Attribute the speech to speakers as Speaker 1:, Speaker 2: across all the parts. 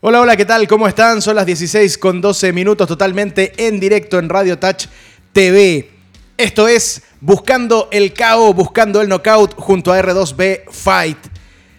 Speaker 1: Hola, hola, ¿qué tal? ¿Cómo están? Son las 16 con 12 minutos totalmente en directo en Radio Touch TV. Esto es Buscando el KO, Buscando el Knockout junto a R2B Fight.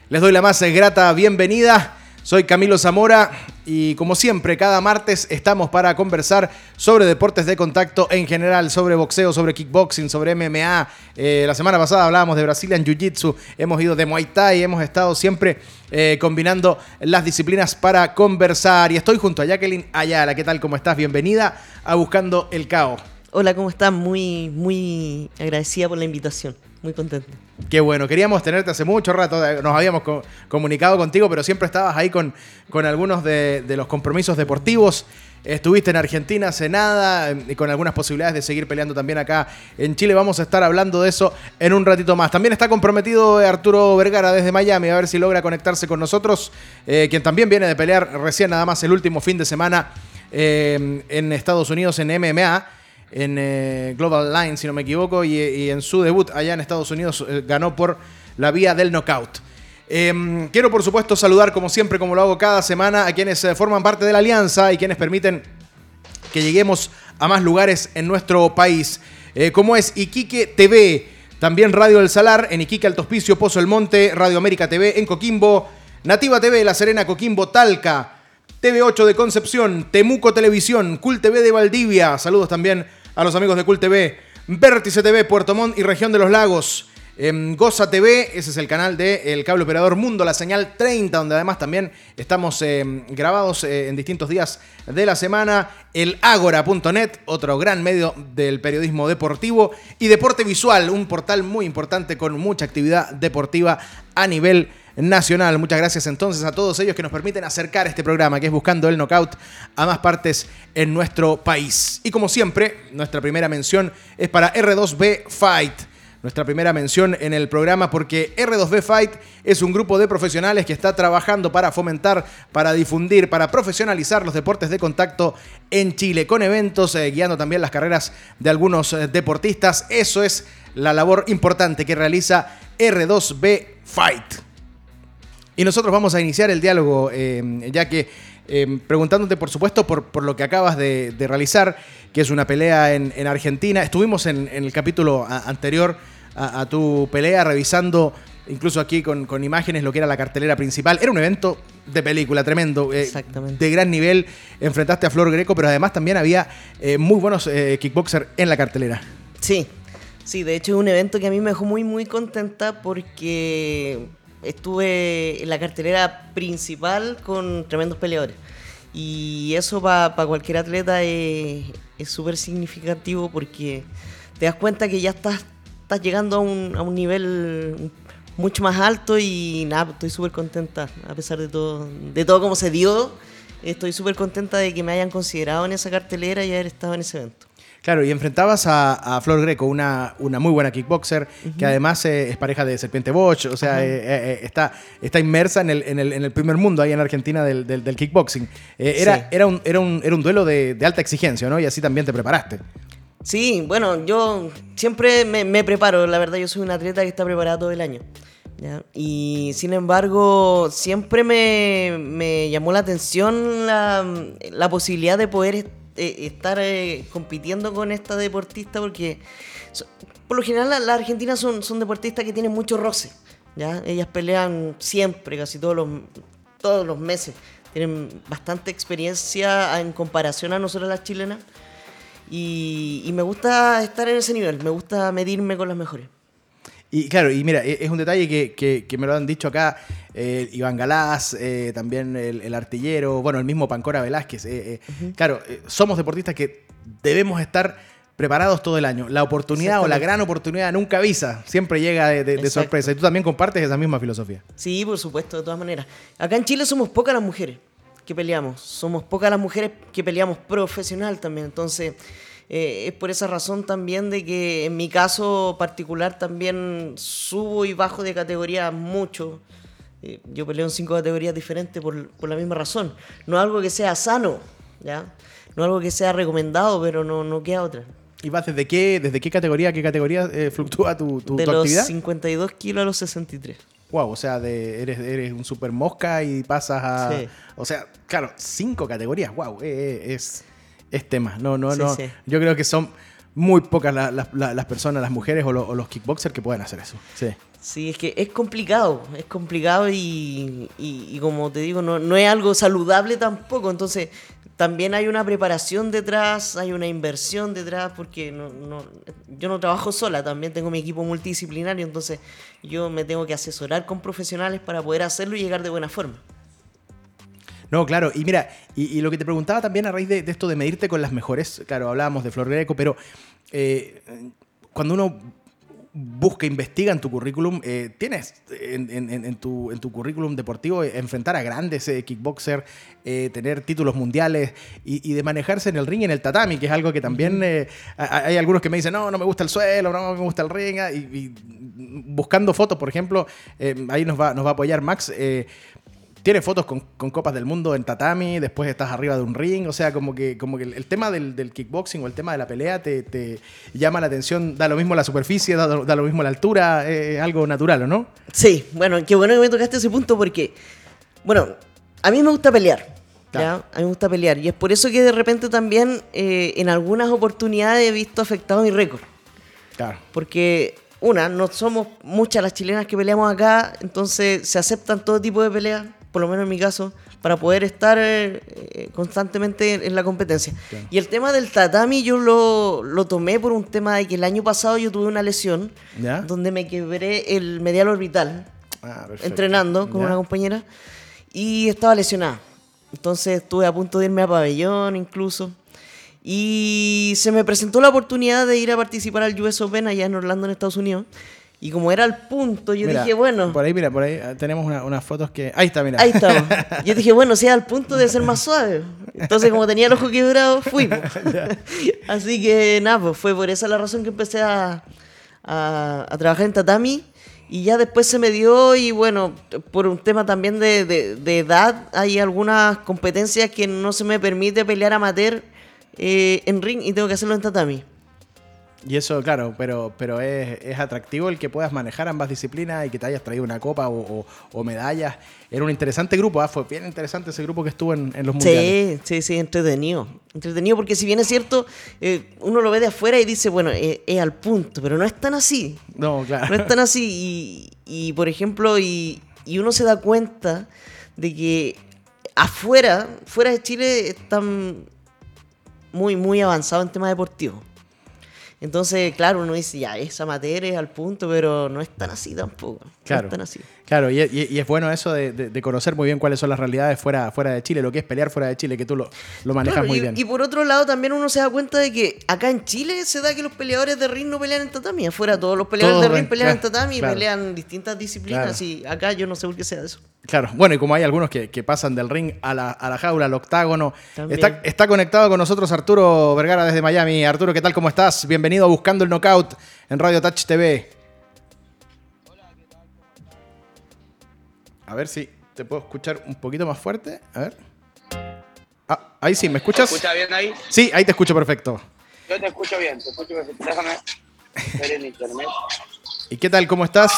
Speaker 1: Les doy la más grata bienvenida. Soy Camilo Zamora y como siempre, cada martes estamos para conversar sobre deportes de contacto en general, sobre boxeo, sobre kickboxing, sobre MMA. Eh, la semana pasada hablábamos de Brazilian Jiu-Jitsu, hemos ido de Muay Thai, hemos estado siempre eh, combinando las disciplinas para conversar. Y estoy junto a Jacqueline Ayala. ¿Qué tal? ¿Cómo estás? Bienvenida a Buscando el Cao.
Speaker 2: Hola, ¿cómo estás? Muy, muy agradecida por la invitación muy contento.
Speaker 1: Qué bueno, queríamos tenerte hace mucho rato, eh, nos habíamos comunicado contigo, pero siempre estabas ahí con, con algunos de, los compromisos deportivos. Estuviste en Argentina hace nada, y con algunas posibilidades de seguir peleando también acá en Chile. Vamos a estar hablando de eso en un ratito más. También está comprometido Arturo Vergara desde Miami, a ver si logra conectarse con nosotros, eh, quien también viene de pelear recién nada más el último fin de semana eh, en Estados Unidos en MMA en eh, Global Line, si no me equivoco, y, en su debut allá en Estados Unidos eh, ganó por la vía del knockout. Em, quiero, por supuesto, saludar, como siempre, como lo hago cada semana, a quienes eh, forman parte de la alianza y quienes permiten que lleguemos a más lugares en nuestro país, como es Iquique TV, también Radio del Salar, en Iquique, Alto Hospicio, Pozo El Monte, Radio América TV en Coquimbo, Nativa TV, La Serena, Coquimbo, Talca, TV8 de Concepción, Temuco Televisión, Cool TV de Valdivia, saludos también a los amigos de Cool TV, Vértice TV, Puerto Montt y Región de los Lagos. Em, Goza TV, ese es el canal del cable operador Mundo, la señal 30, donde además también estamos em, grabados eh, en distintos días de la semana. El Agora.net, otro gran medio del periodismo deportivo. Y Deporte Visual, un portal muy importante con mucha actividad deportiva a nivel nacional. Muchas gracias entonces a todos ellos que nos permiten acercar este programa, que es Buscando el Knockout, a más partes en nuestro país. Y como siempre, nuestra primera mención es para R2B Fight. Nuestra primera mención en el programa porque R2B Fight es un grupo de profesionales que está trabajando para fomentar, para difundir, para profesionalizar los deportes de contacto en Chile, con eventos, eh, guiando también las carreras de algunos eh, deportistas. Eso es la labor importante que realiza R2B Fight. Y nosotros vamos a iniciar el diálogo, eh, ya que eh, preguntándote, por supuesto, por, lo que acabas de, realizar, que es una pelea en, Argentina. Estuvimos en, el capítulo anterior a, tu pelea revisando incluso aquí con, imágenes lo que era la cartelera principal. Era un evento de película tremendo, eh, de gran nivel. Enfrentaste a Flor Greco, pero además también había muy buenos kickboxers en la cartelera.
Speaker 2: Sí, sí, de hecho es un evento que a mí me dejó muy, muy contenta porque estuve en la cartelera principal con tremendos peleadores. Y eso para cualquier atleta es súper significativo porque te das cuenta que ya estás, llegando a un, a un nivel mucho más alto y nada, estoy súper contenta a pesar de todo, de todo como se dio. Estoy súper contenta de que me hayan considerado en esa cartelera y haber estado en ese evento.
Speaker 1: Claro, y enfrentabas a, Flor Greco, una, una muy buena kickboxer, que además eh, es pareja de Serpiente Bosch, o sea, eh, eh, está, está inmersa en el, en, el, en el, primer mundo ahí en Argentina del, del, kickboxing. era, era, un, era, un, era un duelo de, de, alta exigencia, ¿no? Y así también te preparaste.
Speaker 2: Sí, bueno, yo siempre me, me, preparo, la verdad, yo soy un atleta que está preparado todo el año. Y sin embargo, siempre me, me llamó la atención la, la posibilidad de poder eh, estar eh, compitiendo con esta deportista porque por lo general las argentinas son, son deportistas que tienen mucho roce. ¿ya? Ellas pelean siempre, casi todos los, todos los meses. Tienen bastante experiencia en comparación a nosotros las chilenas. Y, y me gusta estar en ese nivel, me gusta medirme con las mejores.
Speaker 1: Y claro, y mira, e-, es un detalle que, que, me lo han dicho acá eh, Iván Galás, eh, también el, artillero, bueno, el mismo Pancora Velázquez. Eh, claro, somos deportistas que debemos estar preparados todo el año. La oportunidad o la gran oportunidad nunca avisa, siempre llega de, sorpresa. Y tú también compartes esa misma filosofía.
Speaker 2: Sí, por supuesto, de todas maneras. Acá en Chile somos pocas las mujeres que peleamos, somos pocas las mujeres que peleamos profesional también. Entonces eh, es por esa razón también de que en mi caso particular también subo y bajo de categoría mucho. Eh, yo peleo en cinco categorías diferentes por, por, la misma razón. No algo que sea sano, ¿ya? No algo que sea recomendado, pero no, no queda otra.
Speaker 1: ¿Y vas desde qué, desde qué categoría qué categoría eh, fluctúa tu, tu,
Speaker 2: de
Speaker 1: los
Speaker 2: 52 kilos a los 63.
Speaker 1: Wow, o sea, de, eres, eres un super mosca y pasas a. O sea, claro, cinco categorías. Wow, eh, eh, es, es tema. No, no, no. Yo creo que son muy pocas las personas, las mujeres o, los kickboxers que pueden hacer eso. Sí.
Speaker 2: Sí, es que es complicado, es complicado y, y, como te digo, no, no, es algo saludable tampoco. Entonces, también hay una preparación detrás, hay una inversión detrás, porque no, no, yo no trabajo sola, también tengo mi equipo multidisciplinario, entonces yo me tengo que asesorar con profesionales para poder hacerlo y llegar de buena forma.
Speaker 1: No, claro, y mira, y, lo que te preguntaba también a raíz de, esto de medirte con las mejores, claro, hablábamos de Flor Greco, pero eh, cuando uno busca, investiga en tu currículum. Eh, tienes en, tu, en, tu, currículum deportivo enfrentar a grandes eh, kickboxers, eh, tener títulos mundiales y, de manejarse en el ring y en el tatami, que es algo que también hay algunos que me dicen, no, no me gusta el suelo, no me gusta el ring. Ah", y, buscando fotos, por ejemplo, ahí nos va, nos va a apoyar Max tiene fotos con, copas del mundo en tatami, después estás arriba de un ring, o sea, como que, como que el, tema del, kickboxing o el tema de la pelea te, llama la atención, da lo mismo la superficie, da, lo mismo la altura, es algo natural, ¿o no?
Speaker 2: Sí, bueno, qué bueno que me tocaste ese punto porque, bueno, a mí me gusta pelear. ¿ya? A mí me gusta pelear y es por eso que de repente también eh, en algunas oportunidades he visto afectado mi récord. Claro. Porque una, no somos muchas las chilenas que peleamos acá, entonces se aceptan todo tipo de peleas por lo menos en mi caso, para poder estar eh, constantemente en, la competencia. Y el tema del tatami yo lo, lo, tomé por un tema de que el año pasado yo tuve una lesión donde me quebré el medial orbital ah, entrenando con una compañera y estaba lesionada. Entonces estuve a punto de irme a pabellón incluso. Y se me presentó la oportunidad de ir a participar al US Open allá en Orlando, en Estados Unidos. Y como era el punto, yo dije, bueno.
Speaker 1: Por ahí, mira, por ahí ah, tenemos unas fotos que. Ahí está, mira.
Speaker 2: Ahí está. Yo dije, bueno, sea al punto de ser más suave. Entonces, como tenía el ojo quebrado, fui. Así que nada, pues fue por esa la razón que empecé a, a, trabajar en tatami. Y ya después se me dio, y bueno, por un tema también de, de, de edad, hay algunas competencias que no se me permite pelear amateur eh, en ring y tengo que hacerlo en tatami.
Speaker 1: Y eso, claro, pero, pero es, es, atractivo el que puedas manejar ambas disciplinas y que te hayas traído una copa o, o, medallas. Era un interesante grupo, ¿ah? fue bien interesante ese grupo que estuvo en, los mundiales.
Speaker 2: Sí, sí, sí, entretenido. Entretenido porque si bien es cierto, eh, uno lo ve de afuera y dice, bueno, eh, es al punto, pero no es tan así. No, claro. No es tan así. Y, y por ejemplo, y, y uno se da cuenta de que afuera, fuera de Chile, están muy, muy avanzados en temas deportivos. Entonces, claro, uno dice, ya, esa materia es al punto, pero no es tan así tampoco.
Speaker 1: Claro.
Speaker 2: No es tan así.
Speaker 1: Claro, y, es bueno eso de, conocer muy bien cuáles son las realidades fuera, fuera de Chile, lo que es pelear fuera de Chile, que tú lo, lo manejas muy bien.
Speaker 2: Y por otro lado, también uno se da cuenta de que acá en Chile se da que los peleadores de ring no pelean en tatami. Afuera todos los peleadores de ring pelean en tatami y pelean distintas disciplinas. Y acá yo no sé por qué sea eso.
Speaker 1: Claro, bueno, y como hay algunos que, pasan del ring a la, a la jaula, al octágono. Está, está, conectado con nosotros Arturo Vergara desde Miami. Arturo, ¿qué tal? ¿Cómo estás? Bienvenido a Buscando el Knockout en Radio Touch TV. A ver si te puedo escuchar un poquito más fuerte. A ver. Ah, ahí sí, ¿me escuchas?
Speaker 3: ¿Me escuchas bien ahí?
Speaker 1: Sí, ahí te escucho perfecto.
Speaker 3: Yo te escucho bien, te escucho perfecto. Déjame ver en internet.
Speaker 1: ¿Y qué tal? ¿Cómo estás?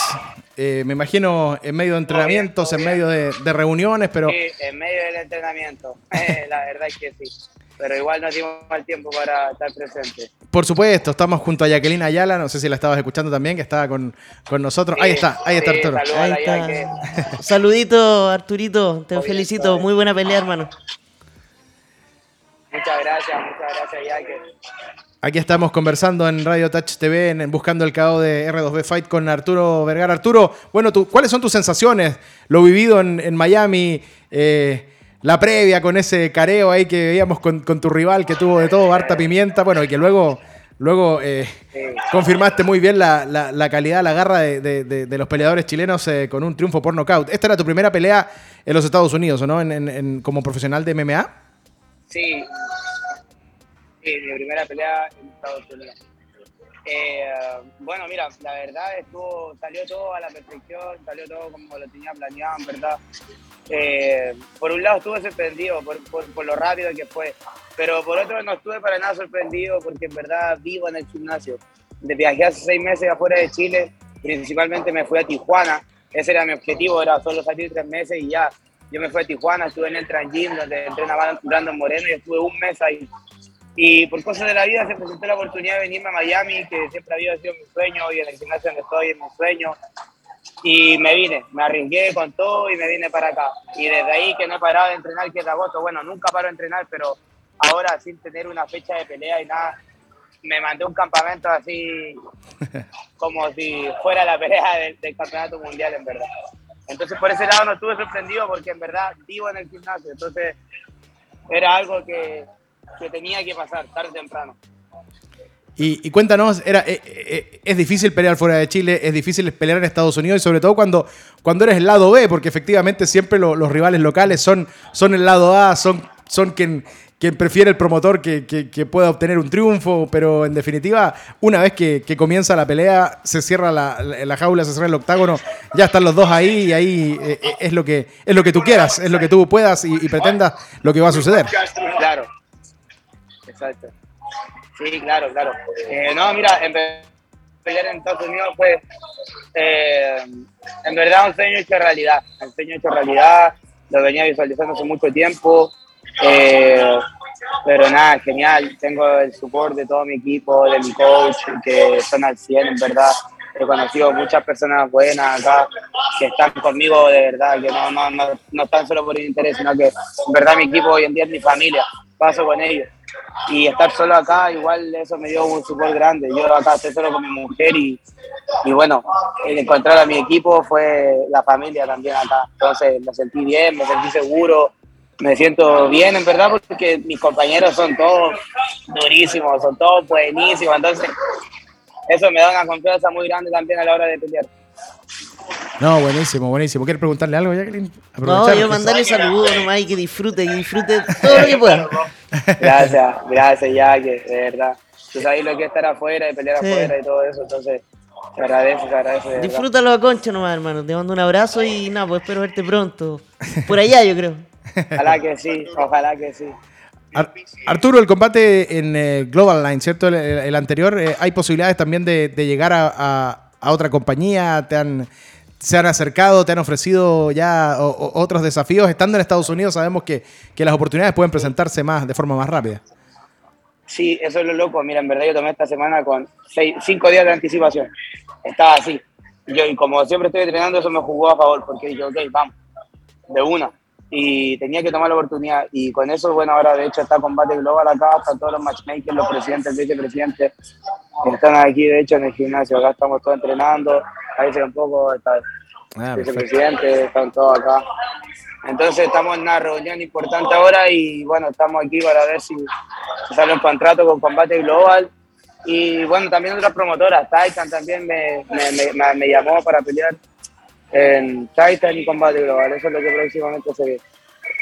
Speaker 1: Eh, me imagino en medio de entrenamientos, en medio de, reuniones, pero...
Speaker 3: Sí, en medio del entrenamiento. Eh, la verdad es que sí. Pero igual no dimos mal tiempo para estar presentes.
Speaker 1: Por supuesto, estamos junto a Jacqueline Ayala, no sé si la estabas escuchando también, que estaba con, nosotros. ahí está, ahí está Arturo.
Speaker 2: Ahí está. Saludito, Arturito, te felicito, muy buena pelea, hermano.
Speaker 3: Muchas gracias, muchas gracias, Jacqueline.
Speaker 1: Aquí estamos conversando en Radio Touch TV, en, Buscando el KO de R2B Fight con Arturo Vergara. Arturo, bueno, ¿cuáles son tus sensaciones? Lo vivido en, Miami, eh, la previa con ese careo ahí que veíamos con, tu rival que tuvo de todo, harta pimienta, bueno, y que luego, luego eh, confirmaste muy bien la, calidad, la garra de, los peleadores chilenos eh, con un triunfo por nocaut. Esta era tu primera pelea en los Estados Unidos, ¿o no? En, como profesional de MMA.
Speaker 3: Sí. sí, mi primera pelea en Estados Unidos. Eh, bueno, mira, la verdad estuvo, salió todo a la perfección, salió todo como lo tenía planeado, en verdad. Eh, por un lado estuve sorprendido por, por, lo rápido que fue, pero por otro no estuve para nada sorprendido porque en verdad vivo en el gimnasio. De viajé hace seis meses afuera de Chile, principalmente me fui a Tijuana ese era mi objetivo, era solo salir tres meses y ya. Yo me fui a Tijuana, estuve en el Transgym, donde entrenaba Brandon Moreno y estuve un mes ahí. Y por cosas de la vida se presentó la oportunidad de venirme a Miami, que siempre había sido mi sueño y en el gimnasio donde estoy es mi sueño. Y me vine, me arriesgué con todo y me vine para acá. Y desde ahí que no he parado de entrenar, que es agosto. Bueno, nunca paro de entrenar, pero ahora sin tener una fecha de pelea y nada, me mandé un campamento así como si fuera la pelea del, del, campeonato mundial, en verdad. Entonces, por ese lado no estuve sorprendido porque en verdad vivo en el gimnasio. Entonces, era algo que, que tenía que pasar tarde o temprano.
Speaker 1: Y, y, cuéntanos, era, eh, eh, es difícil pelear fuera de Chile, es difícil pelear en Estados Unidos y sobre todo cuando, cuando eres el lado B, porque efectivamente siempre lo, los rivales locales son, son el lado A, son, son quien, quien prefiere el promotor que, que, que, pueda obtener un triunfo, pero en definitiva, una vez que, que comienza la pelea, se cierra la, la, jaula, se cierra el octágono, ya están los dos ahí y ahí eh, es, lo que, es lo que tú quieras, es lo que tú puedas y, y pretendas lo que va a suceder.
Speaker 3: Claro, Sí, claro, claro. Eh, no, mira, pelear en Estados Unidos fue, eh, en verdad, un sueño hecho realidad. Un sueño hecho realidad, lo venía visualizando hace mucho tiempo. Eh, pero nada, genial. Tengo el support de todo mi equipo, de mi coach, que son al 100, en verdad. He conocido muchas personas buenas acá que están conmigo de verdad, que no, no, no, no están solo por interés, sino que en verdad mi equipo hoy en día es mi familia. Paso con ellos y estar solo acá, igual eso me dio un support grande. Yo acá estoy solo con mi mujer y, y bueno, el encontrar a mi equipo fue la familia también acá. Entonces me sentí bien, me sentí seguro, me siento bien en verdad porque mis compañeros son todos durísimos, son todos buenísimos. Entonces eso me da una confianza muy grande también a la hora de pelear.
Speaker 1: No, buenísimo, buenísimo. ¿Quieres preguntarle algo, Jacqueline?
Speaker 2: No, yo mandarle saludos nomás y que disfrute, que disfrute todo lo que pueda.
Speaker 3: Gracias, gracias, Jackie, de verdad. Tú sabes lo que es estar afuera y pelear sí. afuera y todo eso, entonces te agradece, te agradece. De
Speaker 2: Disfrútalo a concha nomás, hermano. Te mando un abrazo y nada, pues espero verte pronto. Por allá, yo creo.
Speaker 3: Ojalá que sí, ojalá que sí.
Speaker 1: Arturo, el combate en eh, Global Line, ¿cierto? El, el anterior, eh, ¿hay posibilidades también de, de llegar a, a, a, otra compañía? ¿Te han, ¿Se han acercado, te han ofrecido ya o, o, otros desafíos? Estando en Estados Unidos sabemos que, que, las oportunidades pueden presentarse más de forma más rápida.
Speaker 3: Sí, eso es lo loco. Mira, en verdad yo tomé esta semana con seis, cinco días de anticipación. Estaba así. Yo, y como siempre estoy entrenando, eso me jugó a favor, porque dije, ok, vamos, de una y tenía que tomar la oportunidad. Y con eso, bueno, ahora de hecho está Combate Global acá, están todos los matchmakers, los presidentes, vicepresidentes, están aquí de hecho en el gimnasio, acá estamos todos entrenando, ahí se un poco, está ah, vicepresidente, están todos acá. Entonces estamos en una reunión importante ahora y bueno, estamos aquí para ver si, sale un contrato con Combate Global. Y bueno, también otras promotoras, Titan también me, me, me, me llamó para pelear en Titan y Combate Global. Eso es lo que próximamente se ve.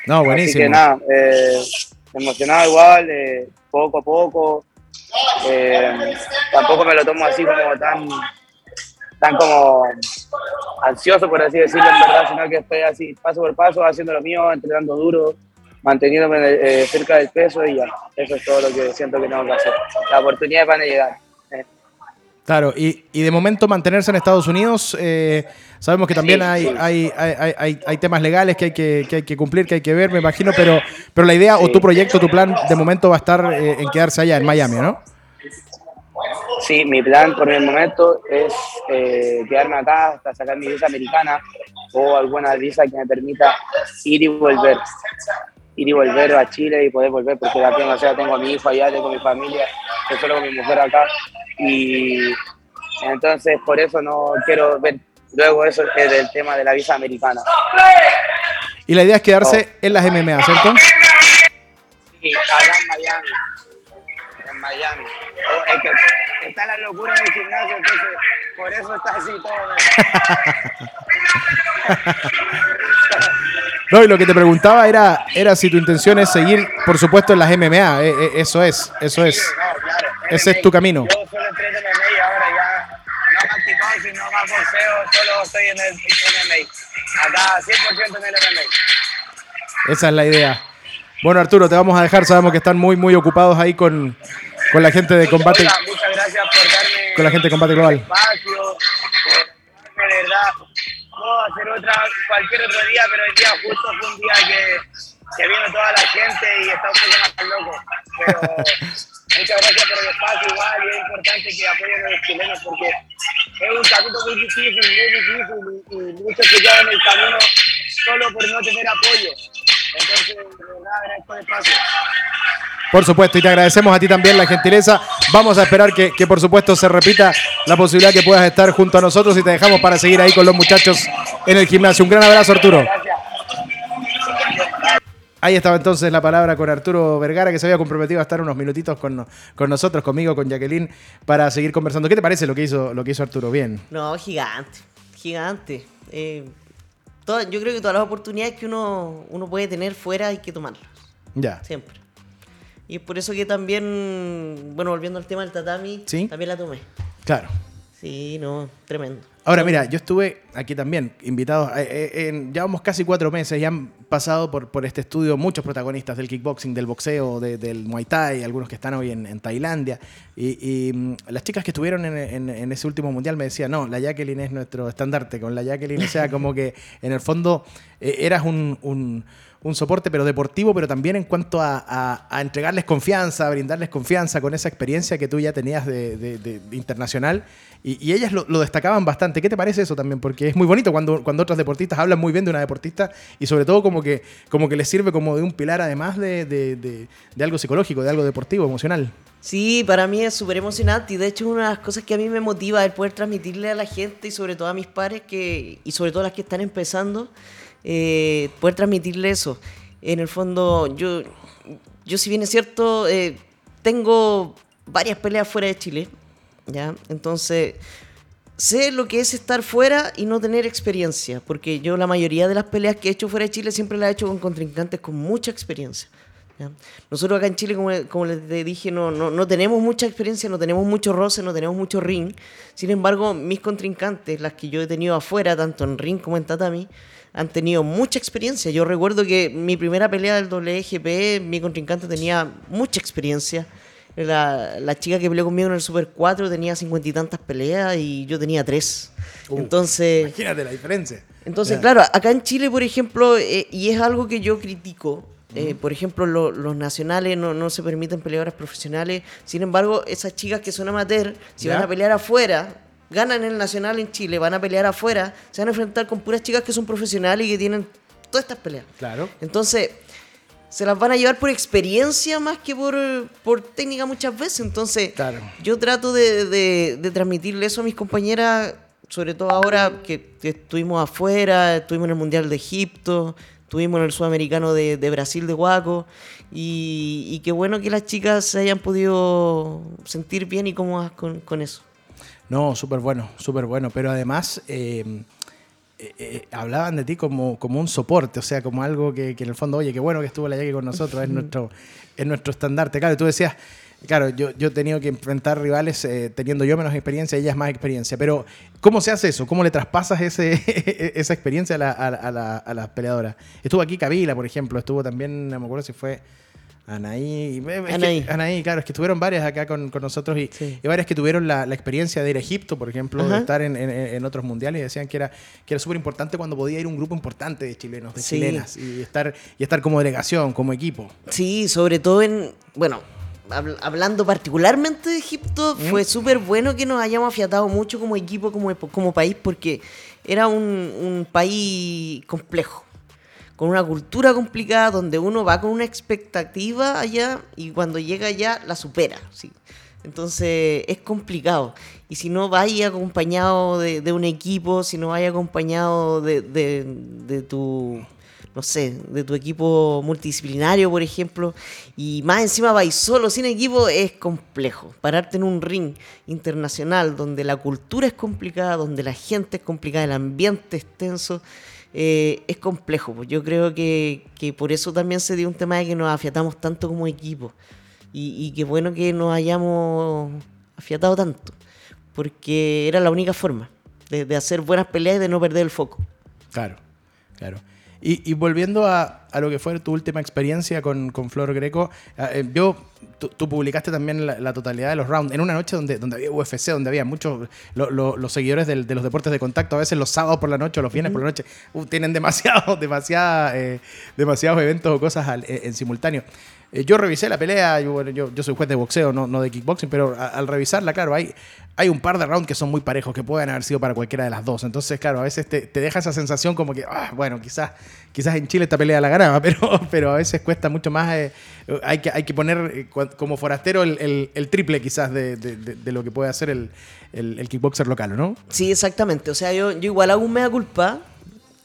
Speaker 1: No, buenísimo.
Speaker 3: Así que nada, eh, emocionado igual, eh, poco a poco. Eh, tampoco me lo tomo así como tan, tan como ansioso, por así decirlo, en verdad, sino que estoy así paso por paso, haciendo lo mío, entrenando duro, manteniéndome eh, cerca del peso y ya. Eso es todo lo que siento que tengo que hacer. Las oportunidades van a llegar. Eh.
Speaker 1: Claro, y, y, de momento mantenerse en Estados Unidos, eh, sabemos que también hay. Hay, hay, hay, hay, temas legales que hay que, que hay que, cumplir, que hay que ver, me imagino, pero, pero la idea sí. o tu proyecto, tu plan de momento va a estar eh, en quedarse allá, en Miami, ¿no?
Speaker 3: Sí, mi plan por el momento es eh, quedarme acá hasta sacar mi visa americana o alguna visa que me permita ir y volver. Ir y volver a Chile y poder volver, porque la tengo, o sea, tengo a mi hijo allá, tengo mi familia, estoy solo con mi mujer acá. Y entonces por eso no quiero ver luego eso es del tema de la visa americana.
Speaker 1: Y la idea es quedarse oh. en las MMA, ¿cierto?
Speaker 3: Sí, acá en Miami. En Miami. Es que está la locura del gimnasio, entonces por eso está así todo.
Speaker 1: No, y lo que te preguntaba era, era si tu intención es seguir, por supuesto, en las MMA. Eh, eh, eso es, eso es.
Speaker 3: Sí, no, claro.
Speaker 1: Ese es tu camino.
Speaker 3: Yo solo entreno en MMA y ahora ya no más kickboxing, no más boxeo, solo estoy en el MMA. Acá 100% en el MMA.
Speaker 1: Esa es la idea. Bueno, Arturo, te vamos a dejar. Sabemos que están muy, muy ocupados ahí con, con la gente de combate.
Speaker 3: Oiga, muchas gracias por darme
Speaker 1: con la gente de combate global.
Speaker 3: Espacio, por, de verdad puedo hacer otra cualquier otro día, pero el día justo fue un día que, que vino toda la gente y está un poco más loco. Pero muchas gracias por el espacio igual y es importante que apoyen a los chilenos porque es un camino muy difícil, muy difícil y, y muchos se quedan en el camino solo por no tener apoyo. Entonces, de verdad, agradezco el espacio.
Speaker 1: Por supuesto, y te agradecemos a ti también la gentileza. Vamos a esperar que, que, por supuesto se repita la posibilidad que puedas estar junto a nosotros y te dejamos para seguir ahí con los muchachos en el gimnasio. Un gran abrazo, Arturo. Ahí estaba entonces la palabra con Arturo Vergara, que se había comprometido a estar unos minutitos con, con nosotros, conmigo, con Jacqueline, para seguir conversando. ¿Qué te parece lo que hizo, lo que hizo Arturo? Bien.
Speaker 2: No, gigante, gigante. Eh, toda- yo creo que todas las oportunidades que uno, uno puede tener fuera hay que tomarlas,
Speaker 1: Ya.
Speaker 2: siempre. Y es por eso que también, bueno, volviendo al tema del tatami,
Speaker 1: Sí.
Speaker 2: también la tomé.
Speaker 1: Claro.
Speaker 2: Sí, no, tremendo.
Speaker 1: Ahora, mira, yo estuve aquí también, invitado. eh, eh, en- llevamos casi cuatro meses y han pasado por, por este estudio muchos protagonistas del kickboxing, del boxeo, de- del muay thai, algunos que están hoy en, en Tailandia. Y, y, mm, las chicas que estuvieron en, en- ese último mundial me decían, no, la Jacqueline es nuestro estandarte. Con la Jacqueline, o sea, como que en el fondo eh, eras un, un- un soporte, pero deportivo, pero también en cuanto a, a- a entregarles confianza, a brindarles confianza con esa experiencia que tú ya tenías de- de- de internacional. Y, y ellas lo, lo destacaban bastante. ¿Qué te parece eso también? Porque es muy bonito cuando, cuando otros deportistas hablan muy bien de una deportista y sobre todo como que, como que les sirve como de un pilar además de, de- de- de algo psicológico, de algo deportivo, emocional.
Speaker 2: Sí, para mí es súper emocionante y de hecho es una de las cosas que a mí me motiva el poder transmitirle a la gente y sobre todo a mis pares que, y sobre todo a las que están empezando, eh, poder transmitirle eso. En el fondo, yo, yo si bien es cierto, eh, tengo varias peleas fuera de Chile, ¿ya? Entonces, sé lo que es estar fuera y no tener experiencia, porque yo la mayoría de las peleas que he hecho fuera de Chile siempre las he hecho con contrincantes con mucha experiencia. Nosotros acá en Chile, como, como les dije, no, no, no tenemos mucha experiencia, no tenemos mucho roce, no tenemos mucho ring. Sin embargo, mis contrincantes, las que yo he tenido afuera, tanto en ring como en tatami, han tenido mucha experiencia. Yo recuerdo que mi primera pelea del WGP, mi contrincante tenía mucha experiencia. La, la chica que peleó conmigo en el Super 4 tenía cincuenta y tantas peleas y yo tenía tres.
Speaker 1: Uh,
Speaker 2: Entonces,
Speaker 1: Imagínate la diferencia.
Speaker 2: entonces, claro, acá en Chile, por ejemplo, eh, y es algo que yo critico, eh, por ejemplo, lo- los nacionales no, no se permiten peleadoras profesionales. Sin embargo, esas chicas que son amateur, si van a pelear afuera, ganan el nacional en Chile, van a pelear afuera, se van a enfrentar con puras chicas que son profesionales y que tienen todas estas peleas.
Speaker 1: Claro.
Speaker 2: Entonces, se las van a llevar por experiencia más que por, por técnica muchas veces. Entonces,
Speaker 1: Claro.
Speaker 2: yo trato de, de- de transmitirle eso a mis compañeras, sobre todo ahora que, que estuvimos afuera, estuvimos en el Mundial de Egipto, estuvimos en el Sudamericano de, de Brasil de Huaco, y, y qué bueno que las chicas se hayan podido sentir bien y cómodas con, con eso.
Speaker 1: No, súper bueno, súper bueno. Pero además eh, eh, eh, hablaban de ti como, como un soporte, o sea, como algo que, que en el fondo, oye, qué bueno que estuvo la Jackie con nosotros, es nuestro, es nuestro estandarte. Claro, tú decías, claro, yo, yo he tenido que enfrentar rivales eh, teniendo yo menos experiencia y ellas más experiencia. Pero, ¿cómo se hace eso? ¿Cómo le traspasas ese, esa experiencia a, la, a, a la- a las peleadoras? Estuvo aquí Kabila, por ejemplo, estuvo también, no me acuerdo si fue. Anaí, es que-
Speaker 2: Anaí.
Speaker 1: Anaí, claro, es que estuvieron varias acá con, con nosotros y,
Speaker 2: Sí.
Speaker 1: y varias que tuvieron la, la experiencia de ir a Egipto, por ejemplo, de estar en, en- en otros mundiales y decían que era, que era súper importante cuando podía ir un grupo importante de chilenos, de
Speaker 2: Sí.
Speaker 1: chilenas y estar, y estar como delegación, como equipo.
Speaker 2: Sí, sobre todo en, bueno, habl- hablando particularmente de Egipto, fue súper bueno que nos hayamos afiatado mucho como equipo, como, como país, porque era un, un país complejo, con una cultura complicada, donde uno va con una expectativa allá y cuando llega allá la supera, ¿sí? Entonces es complicado. Y si no vaya acompañado de, un equipo, si no vaya acompañado de, de- de tu, no sé, de tu equipo multidisciplinario, por ejemplo, y más encima vais solo, sin equipo, es complejo. Pararte en un ring internacional donde la cultura es complicada, donde la gente es complicada, el ambiente es tenso, eh, es complejo. pues. Yo creo que, que por eso también se dio un tema de que nos afiatamos tanto como equipo. Y, y qué bueno que nos hayamos afiatado tanto, porque era la única forma de, hacer buenas peleas y de no perder el foco.
Speaker 1: Claro, claro. Y volviendo a, a, lo que fue tu última experiencia con, con Flor Greco, eh, yo, tú, tú, publicaste también la, la, totalidad de los rounds en una noche donde, donde había UFC, donde había muchos, lo, lo, los seguidores del, de los deportes de contacto, a veces los sábados por la noche o los viernes uh -huh. por la noche, uh, tienen demasiado, demasiada, eh, demasiados eventos o cosas al, en simultáneo. Eh, yo revisé la pelea, yo, yo, yo, soy juez de boxeo, no, no de kickboxing, pero a, al revisarla, claro, hay, hay un par de rounds que son muy parejos, que pueden haber sido para cualquiera de las dos. Entonces, claro, a veces te, te deja esa sensación como que, ah, bueno, quizás, quizás en Chile esta pelea la ganaba, pero, pero a veces cuesta mucho más. Eh, hay, que, hay que poner eh, como forastero el, triple quizás de, de, lo que puede hacer el, el, kickboxer local, ¿no?
Speaker 2: Sí, exactamente. O sea, yo, yo igual hago un mea culpa.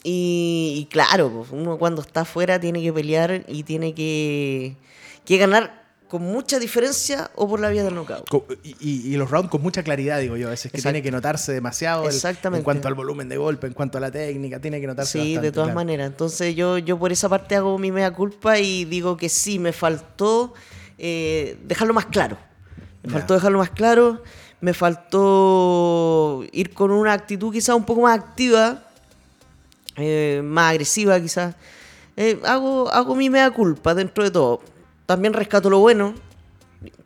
Speaker 2: Y, y claro, uno cuando está afuera tiene que pelear y tiene que que ganar con mucha diferencia o por la vía del knockout.
Speaker 1: Y, y, y, los rounds con mucha claridad, digo yo, a veces que Exacto. tiene que notarse demasiado
Speaker 2: Exactamente.
Speaker 1: El, en cuanto al volumen de golpe, en cuanto a la técnica, tiene que notarse
Speaker 2: Sí,
Speaker 1: bastante,
Speaker 2: de todas
Speaker 1: claro.
Speaker 2: maneras. Entonces yo, yo por esa parte hago mi mea culpa y digo que sí, me faltó eh, dejarlo más claro. Me yeah. faltó dejarlo más claro, me faltó ir con una actitud quizás un poco más activa, eh, más agresiva quizás. Eh, hago, hago mi mea culpa dentro de todo también rescato lo bueno.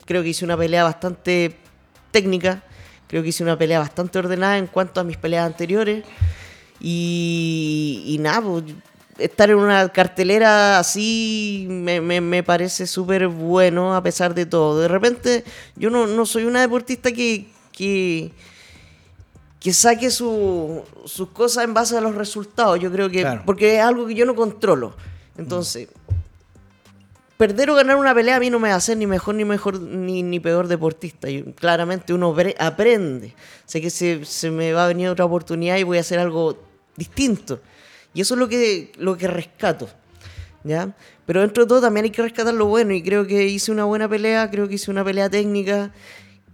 Speaker 2: Creo que hice una pelea bastante técnica. Creo que hice una pelea bastante ordenada en cuanto a mis peleas anteriores. Y, y nada, pues, estar en una cartelera así me, me, me parece súper bueno a pesar de todo. De repente, yo no, no soy una deportista que, que, que saque su, sus cosas en base a los resultados. Yo creo que. Claro. Porque es algo que yo no controlo. Entonces. Mm perder o ganar una pelea a mí no me hace ni mejor ni mejor ni, ni peor deportista. Y claramente uno aprende. Sé que se, se, me va a venir otra oportunidad y voy a hacer algo distinto. Y eso es lo que, lo que rescato. ¿ya? Pero dentro de todo también hay que rescatar lo bueno. Y creo que hice una buena pelea, creo que hice una pelea técnica.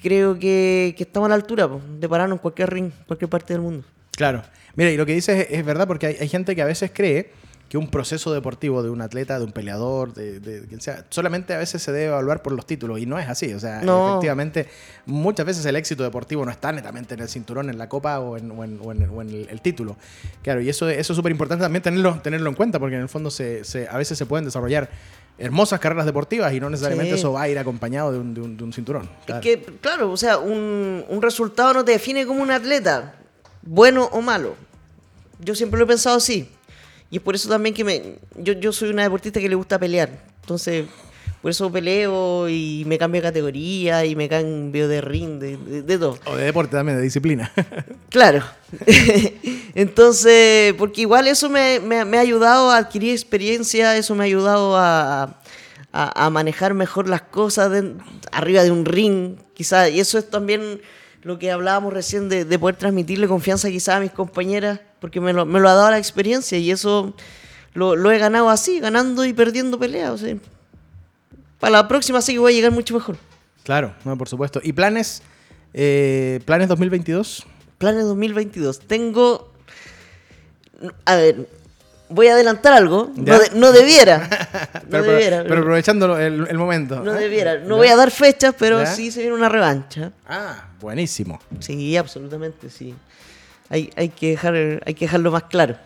Speaker 2: Creo que, que estamos a la altura de pararnos en cualquier ring, cualquier parte del mundo.
Speaker 1: Claro. Mira, y lo que dices es, verdad porque hay gente que a veces cree que un proceso deportivo de un atleta, de un peleador, de, de, quien sea, solamente a veces se debe evaluar por los títulos y no es así. O sea,
Speaker 2: no.
Speaker 1: efectivamente, muchas veces el éxito deportivo no está netamente en el cinturón, en la copa o en, o en, o en, o en el, el, título. Claro, y eso, eso es súper importante también tenerlo, tenerlo en cuenta porque en el fondo se, se, a veces se pueden desarrollar hermosas carreras deportivas y no necesariamente sí. eso va a ir acompañado de un, de un, de un cinturón.
Speaker 2: Claro. Es que, claro, o sea, un, un resultado no te define como un atleta, bueno o malo. Yo siempre lo he pensado así. Y es por eso también que me, yo, yo soy una deportista que le gusta pelear. Entonces, por eso peleo y me cambio de categoría y me cambio de ring, de, de, de todo.
Speaker 1: O de deporte también, de disciplina.
Speaker 2: claro. Entonces, porque igual eso me, me, me, ha ayudado a adquirir experiencia, eso me ha ayudado a, a, a manejar mejor las cosas de, arriba de un ring, quizás. Y eso es también lo que hablábamos recién de, de poder transmitirle confianza quizás a mis compañeras, porque me lo, me lo ha dado la experiencia y eso lo, lo he ganado así, ganando y perdiendo peleas. O sea, para la próxima sí que voy a llegar mucho mejor.
Speaker 1: Claro, no, por supuesto. ¿Y planes? Eh, ¿Planes 2022?
Speaker 2: Planes 2022. Tengo... A ver, voy a adelantar algo. No, de, no, debiera.
Speaker 1: pero,
Speaker 2: no debiera.
Speaker 1: Pero, pero, aprovechando el, el, momento.
Speaker 2: No debiera. No ¿Ya? voy a dar fechas, pero ¿Ya? sí se viene una revancha.
Speaker 1: Ah, buenísimo.
Speaker 2: Sí, absolutamente, sí. Hay, hay, que dejar, hay que dejarlo más claro.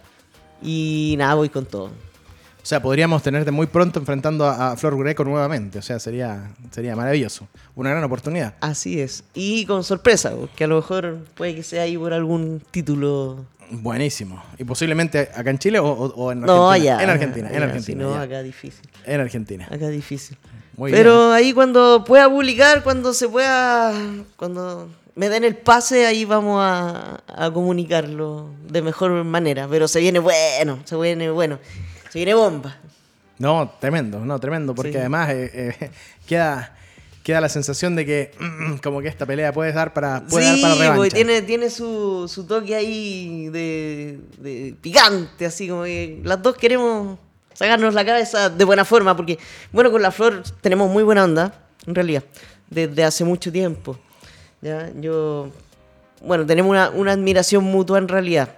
Speaker 2: Y nada, voy con todo.
Speaker 1: O sea, podríamos tenerte muy pronto enfrentando a, a Flor Greco nuevamente. O sea, sería, sería maravilloso. Una gran oportunidad.
Speaker 2: Así es. Y con sorpresa, porque a lo mejor puede que sea ahí por algún título
Speaker 1: Buenísimo. ¿Y posiblemente acá en Chile o, o en Argentina?
Speaker 2: No, allá.
Speaker 1: En Argentina,
Speaker 2: allá,
Speaker 1: en Argentina.
Speaker 2: No, acá difícil.
Speaker 1: En Argentina.
Speaker 2: Acá difícil.
Speaker 1: Muy
Speaker 2: Pero
Speaker 1: bien.
Speaker 2: ahí cuando pueda publicar, cuando se pueda, cuando me den el pase, ahí vamos a, a comunicarlo de mejor manera. Pero se viene bueno, se viene bueno. Se viene bomba.
Speaker 1: No, tremendo, no, tremendo, porque sí. además eh, eh, queda queda la sensación de que mm, como que esta pelea puede dar para, puede
Speaker 2: sí,
Speaker 1: dar para revancha.
Speaker 2: Porque tiene, tiene su, su toque ahí de, de, picante, así como que las dos queremos sacarnos la cabeza de buena forma, porque bueno, con la flor tenemos muy buena onda, en realidad, desde hace mucho tiempo. ¿ya? Yo, bueno, tenemos una, una admiración mutua en realidad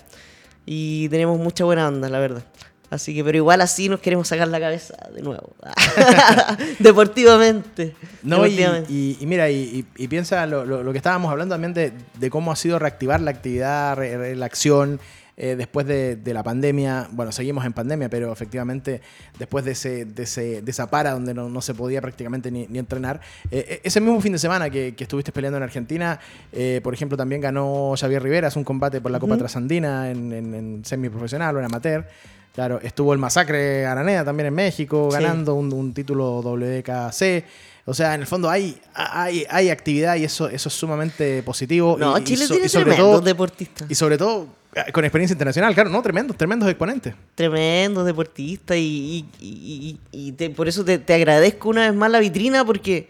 Speaker 2: y tenemos mucha buena onda, la verdad. Así que, pero igual así nos queremos sacar la cabeza de nuevo. Deportivamente.
Speaker 1: No, Deportivamente. Y, y, y, mira, y, y piensa lo, lo, lo, que estábamos hablando también de, de, cómo ha sido reactivar la actividad, re, re, la acción. eh, después de, de la pandemia, bueno, seguimos en pandemia, pero efectivamente después de, ese, de, ese- de esa para donde no, no se podía prácticamente ni, ni entrenar, eh, eh, ese mismo fin de semana que, que estuviste peleando en Argentina, eh, por ejemplo, también ganó Xavier Rivera, es un combate por la Copa Trasandina en, en, en semiprofesional o en amateur. Claro, estuvo el Masacre Araneda también en México,
Speaker 2: Sí.
Speaker 1: ganando un, un título WKC. O sea, en el fondo hay, hay, hay actividad y eso, eso es sumamente positivo.
Speaker 2: No,
Speaker 1: y, y
Speaker 2: Chile
Speaker 1: so-
Speaker 2: tiene
Speaker 1: y sobre
Speaker 2: tremendos deportistas.
Speaker 1: y sobre todo eh, con experiencia internacional, claro, no, tremendos, tremendos exponentes.
Speaker 2: tremendos deportistas y, y- y- y- y te- por eso te, te agradezco una vez más la vitrina porque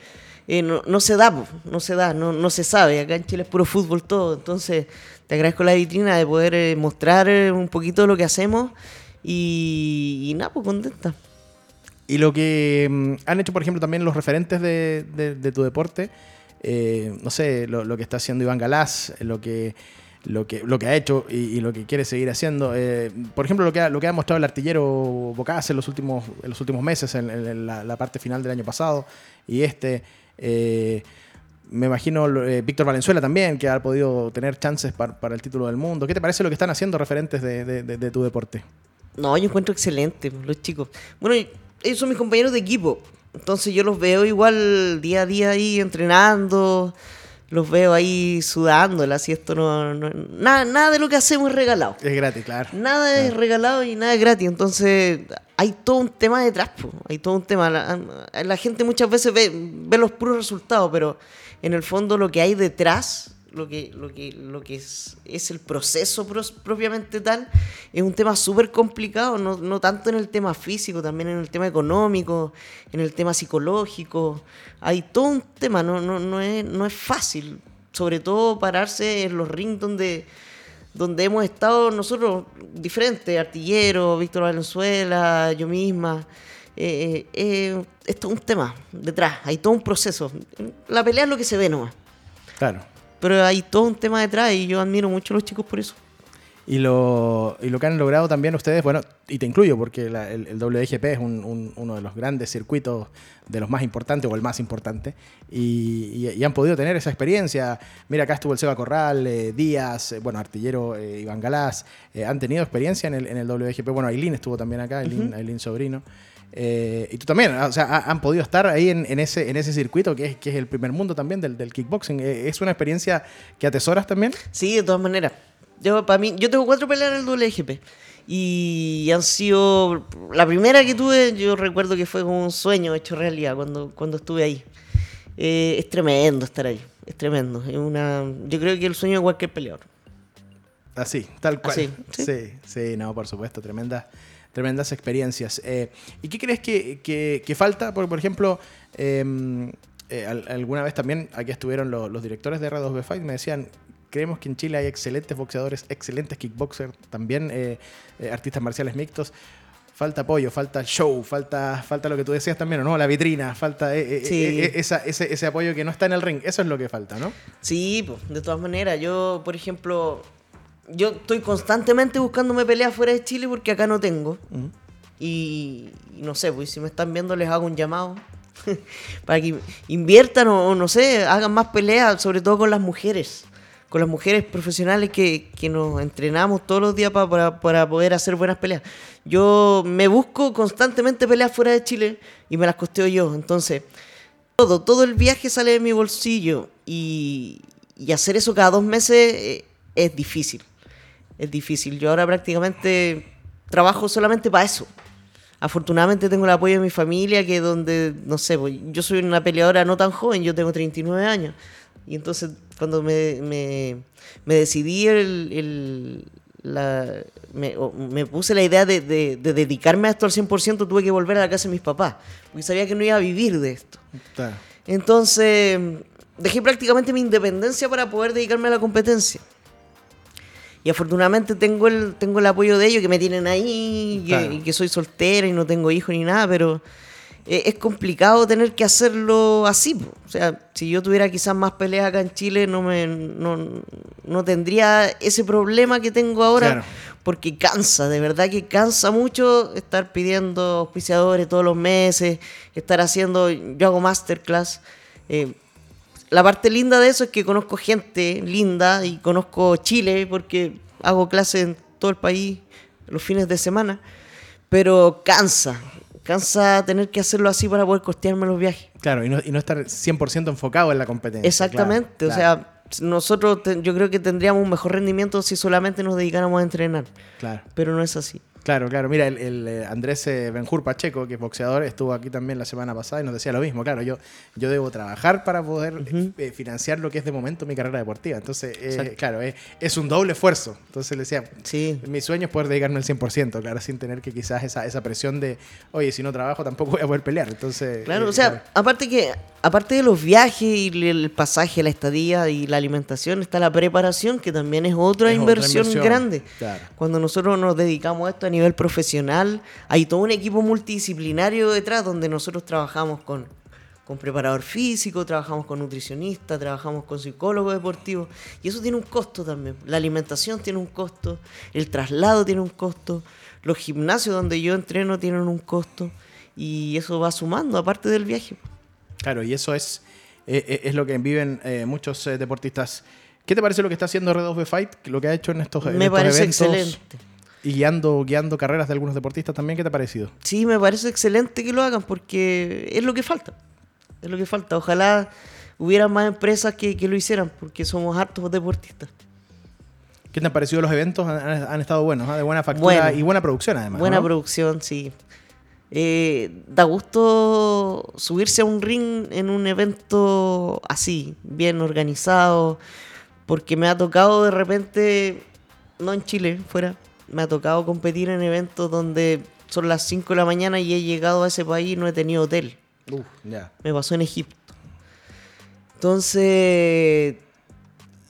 Speaker 2: eh, no, no se da, no se da, no, no se sabe. Acá en Chile es puro fútbol todo. Entonces te agradezco la vitrina de poder eh, mostrar un poquito lo que hacemos y, y nada, pues contenta.
Speaker 1: Y lo que mm, han hecho, por ejemplo, también los referentes de, tu deporte, eh, no sé, lo, que está haciendo Iván Galás, lo que, lo que, lo que ha hecho y, lo que quiere seguir haciendo. eh, por ejemplo, lo que, ha, lo que ha mostrado el artillero Bocas en los últimos, los últimos meses, en, la, parte final del año pasado y este. eh, me imagino eh, Víctor Valenzuela también, que ha podido tener chances par- para el título del mundo. ¿Qué te parece lo que están haciendo referentes de tu deporte?
Speaker 2: No, yo encuentro excelente los chicos. Bueno, ellos son mis compañeros de equipo. Entonces yo los veo igual día a día ahí entrenando. Los veo ahí sudando. Así esto no, no- nada, nada de lo que hacemos es regalado.
Speaker 1: Es gratis, claro.
Speaker 2: Nada es regalado y nada es gratis. Entonces hay todo un tema detrás. po. Hay todo un tema. La, la gente muchas veces ve, ve los puros resultados, pero en el fondo lo que hay detrás, lo que, lo que, lo que es, es el proceso pros- propiamente tal, es un tema súper complicado. No, no tanto en el tema físico, también en el tema económico, en el tema psicológico. Hay todo un tema. No, no, no, es, no es fácil. Sobre todo pararse en los rings donde donde hemos estado nosotros diferentes, Artillero, Víctor Valenzuela, yo misma. Eh, eh, eh, es un tema detrás, hay todo un proceso. La pelea es lo que se ve nomás,
Speaker 1: Claro.
Speaker 2: Pero hay todo un tema detrás y yo admiro mucho a los chicos por eso.
Speaker 1: Y lo, y lo que han logrado también ustedes, bueno, y te incluyo porque la- el, el WGP es un- un- uno de los grandes circuitos, de los más importantes o el más importante, y, y- y han podido tener esa experiencia. Mira, acá estuvo el Seba Corral, eh, Díaz, eh, bueno, artillero eh, Iván Galás, eh, han tenido experiencia en el, en el WGP. Bueno, Ailín estuvo también acá, Ailín, Ailín Sobrino. Eh, y tú también, o sea, ha- han podido estar ahí en, en ese, en ese circuito que es, que es el primer mundo también del, del kickboxing. Eh, ¿Es una experiencia que atesoras también?
Speaker 2: Sí, de todas maneras. Yo, para mí, yo tengo cuatro peleas en el WGP. Y han sido. La primera que tuve, yo recuerdo que fue como un sueño hecho realidad cuando, cuando estuve ahí. Eh, es tremendo estar ahí. Es tremendo. Es una, yo creo que el sueño de cualquier peleador.
Speaker 1: Así, tal cual.
Speaker 2: Así,
Speaker 1: sí.
Speaker 2: ¿sí?
Speaker 1: sí, no, por supuesto, tremendas, tremendas experiencias. Eh, ¿Y qué crees que, que- que falta? Porque, por ejemplo, eh, eh, al- alguna vez también aquí estuvieron lo- los directores de R2B Fight, me decían, creemos que en Chile hay excelentes boxeadores, excelentes kickboxers, también eh, eh, artistas marciales mixtos. Falta apoyo, falta show, falta, falta lo que tú decías también, ¿o ¿no? La vitrina, falta eh,
Speaker 2: Sí.
Speaker 1: esa- ese, ese apoyo que no está en el ring. Eso es lo que falta, ¿no?
Speaker 2: Sí, pues, de todas maneras. Yo, por ejemplo, yo estoy constantemente buscándome peleas fuera de Chile porque acá no tengo. Y, y no sé, pues si me están viendo les hago un llamado para que inviertan o, no sé, hagan más peleas, sobre todo con las mujeres. Con las mujeres profesionales que, que nos entrenamos todos los días pa- para, para poder hacer buenas peleas. Yo me busco constantemente peleas fuera de Chile y me las costeo yo. Entonces, todo, todo el viaje sale de mi bolsillo y, y hacer eso cada dos meses eh, es difícil. Es difícil. Yo ahora prácticamente trabajo solamente para eso. Afortunadamente tengo el apoyo de mi familia, que donde, no sé, pues, yo soy una peleadora no tan joven, yo tengo 39 años. Y entonces cuando me, me, me decidí, el, el- la- me, me puse la idea de, de- de dedicarme a esto al 100%, tuve que volver a la casa de mis papás, porque sabía que no iba a vivir de esto.
Speaker 1: Claro.
Speaker 2: Entonces, dejé prácticamente mi independencia para poder dedicarme a la competencia. Y afortunadamente tengo el, tengo el apoyo de ellos, que me tienen ahí, y que,
Speaker 1: Claro.
Speaker 2: y que soy soltera y no tengo hijos ni nada, pero eh, es complicado tener que hacerlo así. po. O sea, si yo tuviera quizás más peleas acá en Chile, no, me, no, no tendría ese problema que tengo ahora,
Speaker 1: Claro.
Speaker 2: porque cansa, de verdad que cansa mucho estar pidiendo auspiciadores todos los meses, estar haciendo, yo hago masterclass. eh, la parte linda de eso es que conozco gente linda y conozco Chile porque hago clases en todo el país los fines de semana, pero cansa, cansa tener que hacerlo así para poder costearme los viajes.
Speaker 1: Claro, y no, y no estar 100% enfocado en la competencia.
Speaker 2: Exactamente,
Speaker 1: claro,
Speaker 2: o
Speaker 1: claro,
Speaker 2: sea, nosotros yo creo que tendríamos un mejor rendimiento si solamente nos dedicáramos a entrenar,
Speaker 1: Claro.
Speaker 2: pero no es así.
Speaker 1: Claro, claro. Mira, el, el, eh, Andrés eh, Benjur Pacheco, que es boxeador, estuvo aquí también la semana pasada y nos decía lo mismo. Claro, yo, yo debo trabajar para poder eh, financiar lo que es de momento mi carrera deportiva. Entonces, eh, claro, es, es un doble esfuerzo. Entonces le decía,
Speaker 2: Sí,
Speaker 1: mi sueño es poder dedicarme al 100%, claro, sin tener que quizás esa, esa presión de, oye, si no trabajo tampoco voy a poder pelear. Entonces,
Speaker 2: Claro,
Speaker 1: eh,
Speaker 2: o sea,
Speaker 1: claro.
Speaker 2: aparte que aparte de los viajes y el pasaje, la estadía y la alimentación, está la preparación, que también es otra,
Speaker 1: Es otra
Speaker 2: inversión,
Speaker 1: inversión,
Speaker 2: grande.
Speaker 1: claro.
Speaker 2: Cuando nosotros nos dedicamos a esto a nivel profesional, hay todo un equipo multidisciplinario detrás donde nosotros trabajamos con, con preparador físico, trabajamos con nutricionista, trabajamos con psicólogo deportivo, y eso tiene un costo también. La alimentación tiene un costo, el traslado tiene un costo, los gimnasios donde yo entreno tienen un costo, y eso va sumando, aparte del viaje.
Speaker 1: Claro, y eso es, eh, eh, es lo que viven eh, muchos eh, deportistas. ¿Qué te parece lo que está haciendo R2B Fight? Lo que ha hecho en estos, en
Speaker 2: Me
Speaker 1: estos
Speaker 2: parece
Speaker 1: eventos
Speaker 2: excelente.
Speaker 1: Y guiando, guiando carreras de algunos deportistas también, ¿qué te ha parecido?
Speaker 2: Sí, me parece excelente que lo hagan porque es lo que falta. Es lo que falta. Ojalá hubiera más empresas que, que lo hicieran porque somos hartos deportistas.
Speaker 1: ¿Qué te han parecido los eventos? Han, han- estado buenos, ¿ah? de buena factura
Speaker 2: Bueno.
Speaker 1: y buena producción además.
Speaker 2: Buena
Speaker 1: ¿no?
Speaker 2: producción, sí. Eh, da gusto subirse a un ring en un evento así, bien organizado, porque me ha tocado de repente, no en Chile, fuera, me ha tocado competir en eventos donde son las 5 de la mañana y he llegado a ese país y no he tenido hotel.
Speaker 1: Uf, ya.
Speaker 2: Me pasó en Egipto. Entonces,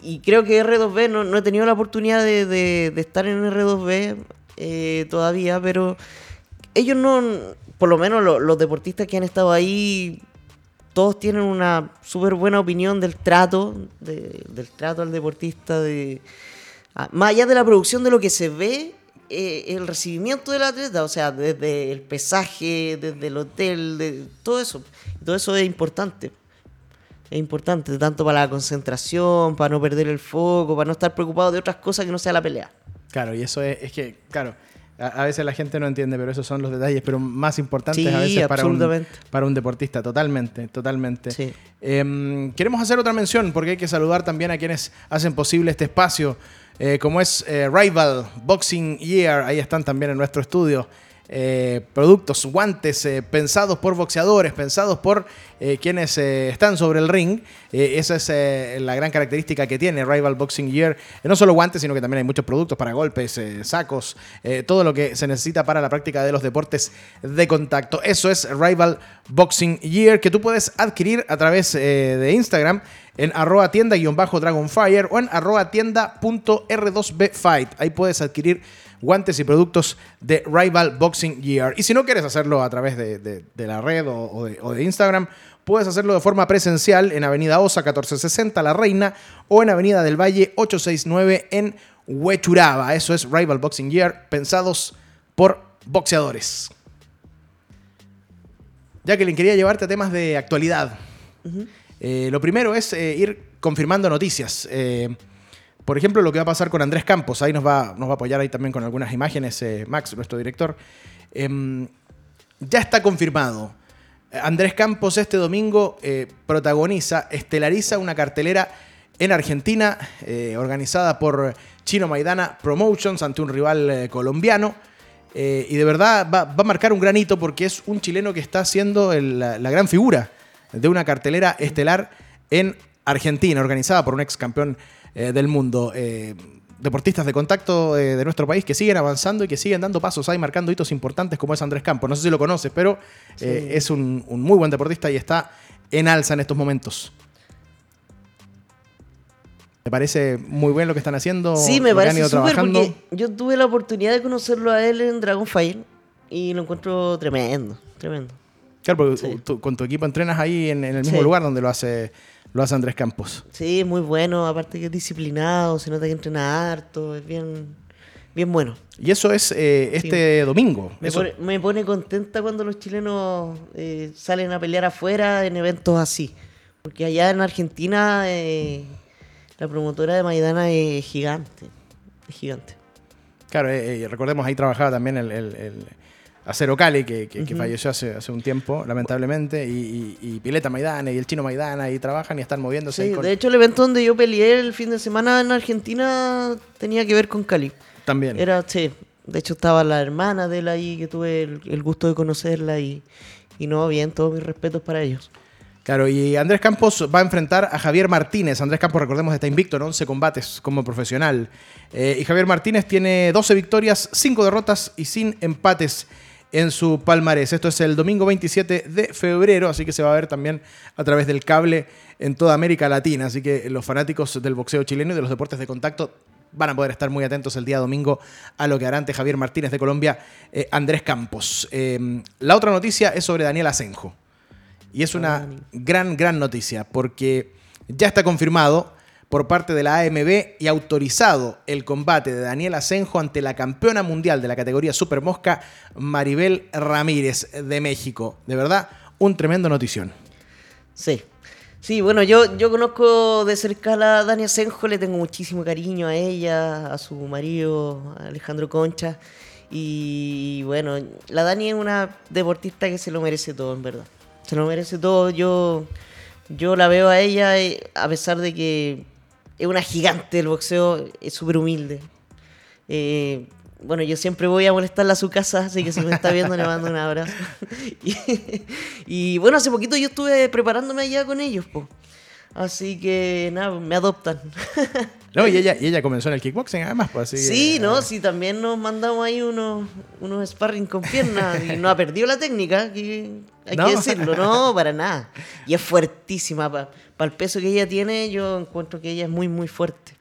Speaker 2: y creo que R2B, no, no he tenido la oportunidad de, de- de estar en R2B eh, todavía, pero ellos no, por lo menos lo- los deportistas que han estado ahí, todos tienen una súper buena opinión del trato, de- del trato al deportista, de, más allá de la producción de lo que se ve, eh, el recibimiento del atleta, o sea, desde el pesaje, desde el hotel, de todo eso, todo eso es importante. Es importante, tanto para la concentración, para no perder el foco, para no estar preocupado de otras cosas que no sea la pelea.
Speaker 1: Claro, y eso es, es que, claro, a, veces la gente no entiende, pero esos son los detalles, pero más importantes
Speaker 2: Sí,
Speaker 1: a veces para un,
Speaker 2: absolutamente.
Speaker 1: para un deportista, totalmente, totalmente.
Speaker 2: Sí.
Speaker 1: Em, queremos hacer otra mención, porque hay que saludar también a quienes hacen posible este espacio, eh, como es eh, Rival Boxing Year, ahí están también en nuestro estudio. Eh, productos, guantes eh, pensados por boxeadores, pensados por eh, quienes están sobre el ring. Esa es la gran característica que tiene Rival Boxing Year. Eh, no solo guantes, sino que también hay muchos productos para golpes, sacos, todo lo que se necesita para la práctica de los deportes de contacto. Eso es Rival Boxing Year, que tú puedes adquirir a través de Instagram en arroba tienda-dragonfire o en arroba tienda.r2bfight. Ahí puedes adquirir guantes y productos de Rival Boxing Gear. Y si no quieres hacerlo a través de, de- de la red o, o de, o de Instagram, puedes hacerlo de forma presencial en Avenida Osa 1460 La Reina o en Avenida del Valle 869 en Huechuraba. Eso es Rival Boxing Gear, pensados por boxeadores. Jacqueline, quería llevarte a temas de actualidad. Eh, lo primero es eh, ir confirmando noticias. Eh, por ejemplo, lo que va a pasar con Andrés Campos. Ahí nos va, nos va a apoyar ahí también con algunas imágenes eh, Max, nuestro director. Em, ya está confirmado. Eh, Andrés Campos este domingo eh, protagoniza, estelariza una cartelera en Argentina organizada por Chino Maidana Promotions ante un rival colombiano. Y de verdad va, va a marcar un granito porque es un chileno que está siendo la gran figura de una cartelera estelar en Argentina, organizada por un ex campeón eh, del mundo. Eh, deportistas de contacto eh, de nuestro país que siguen avanzando y que siguen dando pasos ahí, marcando hitos importantes como es Andrés Campos. No sé si lo conoces, pero es un, un muy buen deportista y está en alza en estos momentos. ¿Te parece muy bien lo que están haciendo?
Speaker 2: Sí, me parece súper porque yo tuve la oportunidad de conocerlo a él en Dragonfire y lo encuentro tremendo, tremendo.
Speaker 1: Claro, porque
Speaker 2: Sí.
Speaker 1: tú- con tu equipo entrenas ahí en, en el mismo
Speaker 2: Sí.
Speaker 1: lugar donde lo hace, lo hace Andrés Campos.
Speaker 2: Sí, es muy bueno, aparte que es disciplinado, se nota que entrena harto, es bien, bien bueno.
Speaker 1: Y eso es eh, este domingo.
Speaker 2: Me pone, me pone contenta cuando los chilenos eh, salen a pelear afuera en eventos así. Porque allá en Argentina eh, la promotora de Maidana es gigante. Es gigante.
Speaker 1: Claro, recordemos ahí trabajaba también el, el- el Acero Cali, que, que- que falleció hace, hace un tiempo, lamentablemente, y, y- y Pileta Maidana y el Chino Maidana ahí trabajan y están moviéndose.
Speaker 2: Sí,
Speaker 1: con-
Speaker 2: de hecho el evento donde yo peleé el fin de semana en Argentina tenía que ver con Cali.
Speaker 1: también.
Speaker 2: Era, sí, de hecho estaba la hermana de él ahí que tuve el, el gusto de conocerla y, y no, bien, todos mis respetos para ellos.
Speaker 1: Claro, y Andrés Campos va a enfrentar a Javier Martínez. Andrés Campos, recordemos, está invicto en 11 combates como profesional. Eh, y Javier Martínez tiene 12 victorias, 5 derrotas y sin empates en su palmarés. Esto es el domingo 27 de febrero, así que se va a ver también a través del cable en toda América Latina. Así que los fanáticos del boxeo chileno y de los deportes de contacto van a poder estar muy atentos el día domingo a lo que hará ante Javier Martínez de Colombia, eh, Andrés Campos. Eh, la otra noticia es sobre Daniel Asenjo. Y es una gran, gran noticia, porque ya está confirmado por parte de la AMB y autorizado el combate de Daniel Asenjo ante la campeona mundial de la categoría Super Mosca, Maribel Ramírez de México. De verdad, un tremendo notición.
Speaker 2: Sí. Sí, bueno, yo, yo conozco de cerca a Dani Asenjo, le tengo muchísimo cariño a ella, a su marido, a Alejandro Concha. Y bueno, la Dani es una deportista que se lo merece todo, en verdad. Se lo merece todo. Yo, yo la veo a ella, eh, a pesar de que es una gigante del boxeo, es súper humilde. Eh, bueno, yo siempre voy a molestarla a su casa, así que si me está viendo le mando un abrazo. y, y, bueno, hace poquito yo estuve preparándome allá con ellos, po. Así que nada, me adoptan.
Speaker 1: No, y ella, y ella comenzó en el kickboxing además, pues así.
Speaker 2: sí,
Speaker 1: eh,
Speaker 2: no, sí, también nos mandamos ahí unos, unos sparring con piernas y no ha perdido la técnica, que hay
Speaker 1: No.
Speaker 2: que decirlo, no, para nada. Y es fuertísima, para el peso que ella tiene, yo encuentro que ella es muy, muy fuerte.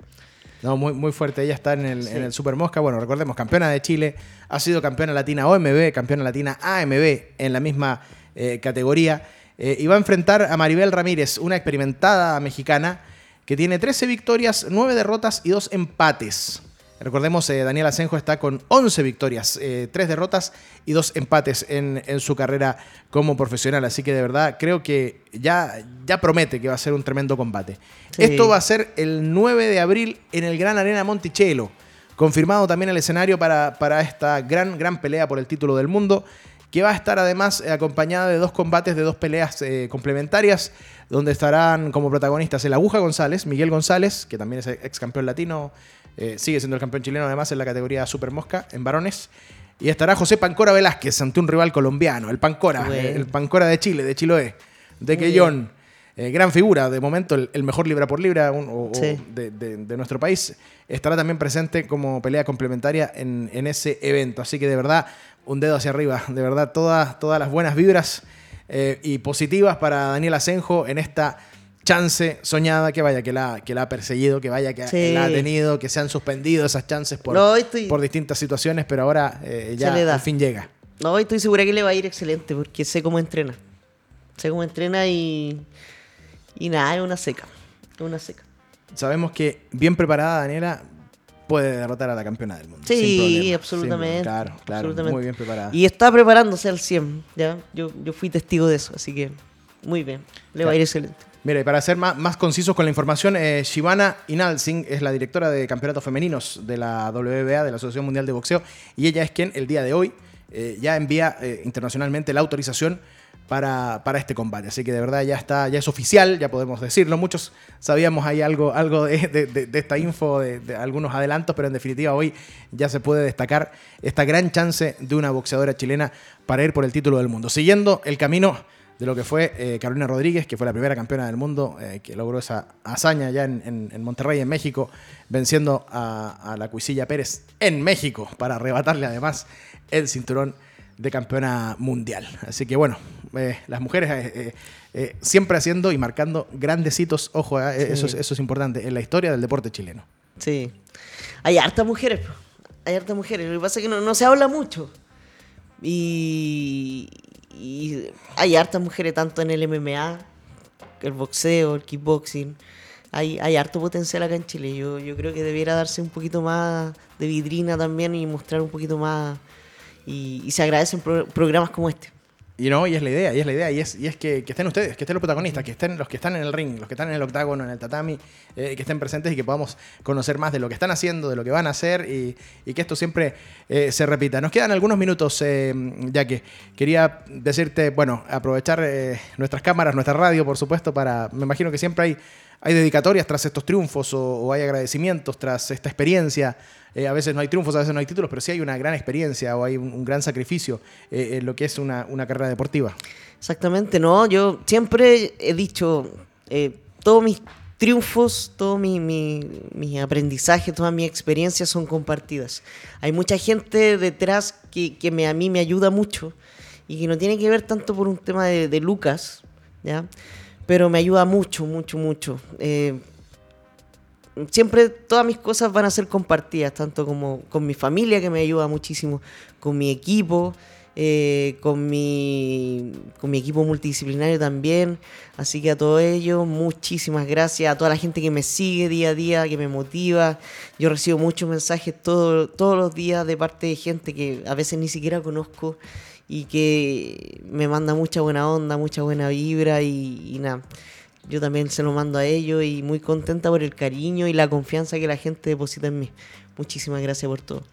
Speaker 1: No, muy, muy fuerte. Ella está en el,
Speaker 2: Sí.
Speaker 1: en el Super Mosca. Bueno, recordemos, campeona de Chile. Ha sido campeona latina OMB, campeona latina AMB en la misma eh, categoría. Eh, y va a enfrentar a Maribel Ramírez, una experimentada mexicana que tiene 13 victorias, 9 derrotas y 2 empates. Recordemos, eh, Daniel Asenjo está con 11 victorias, eh, 3 derrotas y 2 empates en, en su carrera como profesional. Así que de verdad creo que ya, ya promete que va a ser un tremendo combate.
Speaker 2: Sí.
Speaker 1: Esto va a ser el 9 de abril en el Gran Arena Monticello. Confirmado también el escenario para, para esta gran, gran pelea por el título del mundo, que va a estar además eh, acompañada de dos combates de dos peleas eh, complementarias, donde estarán como protagonistas el Aguja González, Miguel González, que también es ex campeón latino, eh, sigue siendo el campeón chileno además en la categoría Super Mosca, en varones. Y estará José Pancora Velázquez ante un rival colombiano, el Pancora,
Speaker 2: Bueno.
Speaker 1: eh, el Pancora de Chile, de Chiloé, de Quellón. Eh, gran figura, de momento el, el mejor libra por libra un- o- o
Speaker 2: Sí.
Speaker 1: de, de- de nuestro país. Estará también presente como pelea complementaria en, en ese evento. Así que de verdad, un dedo hacia arriba. De verdad, todas, todas las buenas vibras eh, y positivas para Daniel Asenjo en esta chance soñada que vaya, que la, que la ha perseguido, que vaya, que
Speaker 2: Sí.
Speaker 1: la ha tenido, que se han suspendido esas chances por,
Speaker 2: No, estoy-
Speaker 1: por distintas situaciones, pero ahora eh, ya
Speaker 2: le da.
Speaker 1: al fin llega.
Speaker 2: No, estoy segura que le va a ir excelente porque sé cómo entrena. Sé cómo entrena y. Y nada, es una seca. Es una seca.
Speaker 1: Sabemos que bien preparada Daniela puede derrotar a la campeona del mundo.
Speaker 2: Sí,
Speaker 1: sin problema, sin
Speaker 2: absolutamente,
Speaker 1: claro, claro,
Speaker 2: absolutamente.
Speaker 1: muy bien preparada.
Speaker 2: Y está preparándose al 100. ¿ya? Yo, yo fui testigo de eso, así que muy bien. Le va a ir excelente.
Speaker 1: Mira, y para ser más, más concisos con la información, eh, Shivana Inalsing es la directora de campeonatos femeninos de la WBA, de la Asociación Mundial de Boxeo, y ella es quien el día de hoy eh, ya envía eh, internacionalmente la autorización para, para este combate. Así que de verdad ya está, ya es oficial, ya podemos decirlo. Muchos sabíamos ahí algo, algo de, esta info, de algunos adelantos, pero en definitiva hoy ya se puede destacar esta gran chance de una boxeadora chilena para ir por el título del mundo. Siguiendo el camino de lo que fue eh, Carolina Rodríguez, que fue la primera campeona del mundo, eh, que logró esa hazaña ya en, en- en Monterrey, en México, venciendo a, a la Cuisilla Pérez en México para arrebatarle además el cinturón de campeona mundial. Así que bueno, eh, las mujeres siempre haciendo y marcando grandes hitos, ojo,
Speaker 2: Sí.
Speaker 1: eso, es, eso es importante, en la historia del deporte chileno.
Speaker 2: Sí. Hay hartas mujeres, hay hartas mujeres. Lo que pasa es que no, no se habla mucho. Y, y hay hartas mujeres tanto en el MMA, el boxeo, el kickboxing. Hay, hay harto potencial acá en Chile. Yo, yo creo que debiera darse un poquito más de vidrina también y mostrar un poquito más. Y, y se agradecen pro- programas como este.
Speaker 1: Y no, y es la idea, y es la idea, y es, y es que, que estén ustedes, que estén los protagonistas, que estén los que están en el ring, los que están en el octágono, en el tatami, eh, que estén presentes y que podamos conocer más de lo que están haciendo, de lo que van a hacer y, y que esto siempre eh, se repita. Nos quedan algunos minutos, eh, ya que quería decirte, bueno, aprovechar eh, nuestras cámaras, nuestra radio, por supuesto, para, me imagino que siempre hay, hay dedicatorias tras estos triunfos o, hay agradecimientos tras esta experiencia. Eh, a veces no hay triunfos, a veces no hay títulos, pero sí hay una gran experiencia o hay un, gran sacrificio eh, en lo que es una, carrera deportiva.
Speaker 2: Exactamente, no. Yo siempre he dicho, eh, todos mis triunfos, todos mis mi, mis aprendizajes, todas mis experiencias son compartidas. Hay mucha gente detrás que, que me, a mí me ayuda mucho y que no tiene que ver tanto por un tema de, de Lucas, ¿ya? Pero me ayuda mucho, mucho, mucho. Eh, siempre todas mis cosas van a ser compartidas, tanto como con mi familia, que me ayuda muchísimo, con mi equipo, eh, con, mi, con mi equipo multidisciplinario también. Así que a todos ellos, muchísimas gracias. A toda la gente que me sigue día a día, que me motiva. Yo recibo muchos mensajes todo- todos los días de parte de gente que a veces ni siquiera conozco y que me manda mucha buena onda, mucha buena vibra y, nada. Yo también se lo mando a ellos y muy contenta por el cariño y la confianza que la gente deposita en mí. Muchísimas gracias por todo.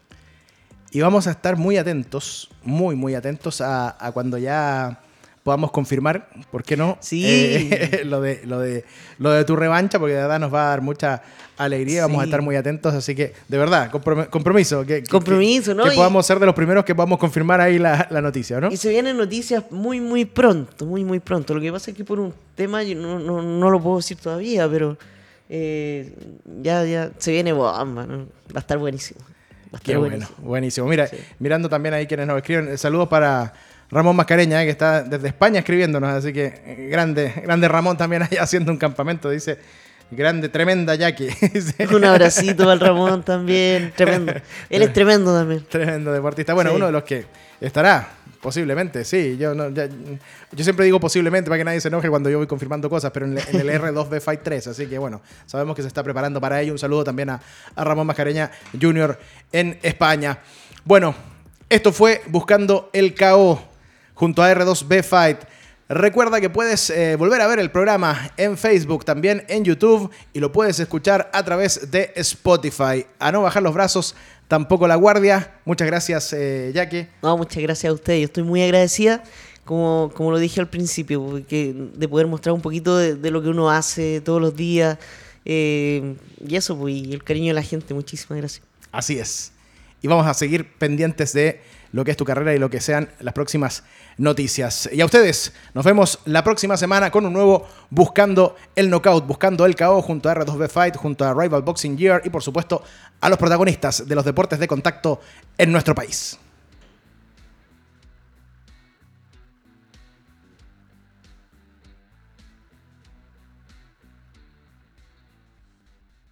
Speaker 1: Y vamos a estar muy atentos, muy, muy atentos a, a cuando ya podamos confirmar, ¿por qué no?
Speaker 2: Sí.
Speaker 1: Eh, lo, de, lo, de, lo de tu revancha, porque de verdad nos va a dar mucha alegría, vamos a
Speaker 2: Sí.
Speaker 1: estar muy atentos, así que de verdad, comprom- compromiso. Que,
Speaker 2: Compromiso,
Speaker 1: que-
Speaker 2: ¿no?
Speaker 1: Que
Speaker 2: Y-
Speaker 1: podamos ser de los primeros que podamos confirmar ahí la, la noticia, ¿no?
Speaker 2: Y se vienen noticias muy, muy pronto, muy, muy pronto. Lo que pasa es que por un tema, yo no, no, no lo puedo decir todavía, pero eh, ya, ya se viene bomba, ¿no? Va a estar buenísimo.
Speaker 1: Qué bueno,
Speaker 2: buenísimo.
Speaker 1: Mira,
Speaker 2: Sí.
Speaker 1: mirando también ahí quienes nos escriben, eh, saludos para Ramón Mascareña, eh, que está desde España escribiéndonos, así que eh, grande, grande Ramón también ahí haciendo un campamento, dice, grande, tremenda Jackie.
Speaker 2: Un abracito el Ramón también, tremendo. Él es tremendo también.
Speaker 1: Tremendo deportista. Bueno,
Speaker 2: Sí.
Speaker 1: uno de los que estará, posiblemente, sí. Yo, no, ya- yo siempre digo posiblemente para que nadie se enoje cuando yo voy confirmando cosas, pero en, el- en el R2B Fight 3. Así que bueno, sabemos que se está preparando para ello. Un saludo también a, a Ramón Mascareña Jr. en España. Bueno, esto fue Buscando el KO junto a R2B Fight. Recuerda que puedes eh, volver a ver el programa en Facebook, también en YouTube y lo puedes escuchar a través de Spotify. A no bajar los brazos, tampoco la guardia. Muchas gracias, eh, Jackie.
Speaker 2: No, muchas gracias a ustedes. Yo estoy muy agradecida, como, como lo dije al principio, porque de poder mostrar un poquito de, de lo que uno hace todos los días. eh, y eso, pues, y el cariño de la gente. Muchísimas gracias.
Speaker 1: Así es. Y vamos a seguir pendientes de lo que es tu carrera y lo que sean las próximas noticias. Y a ustedes, nos vemos la próxima semana con un nuevo Buscando el Knockout, Buscando el KO junto a R2B Fight, junto a Rival Boxing Gear y por supuesto a los protagonistas de los deportes de contacto en nuestro país.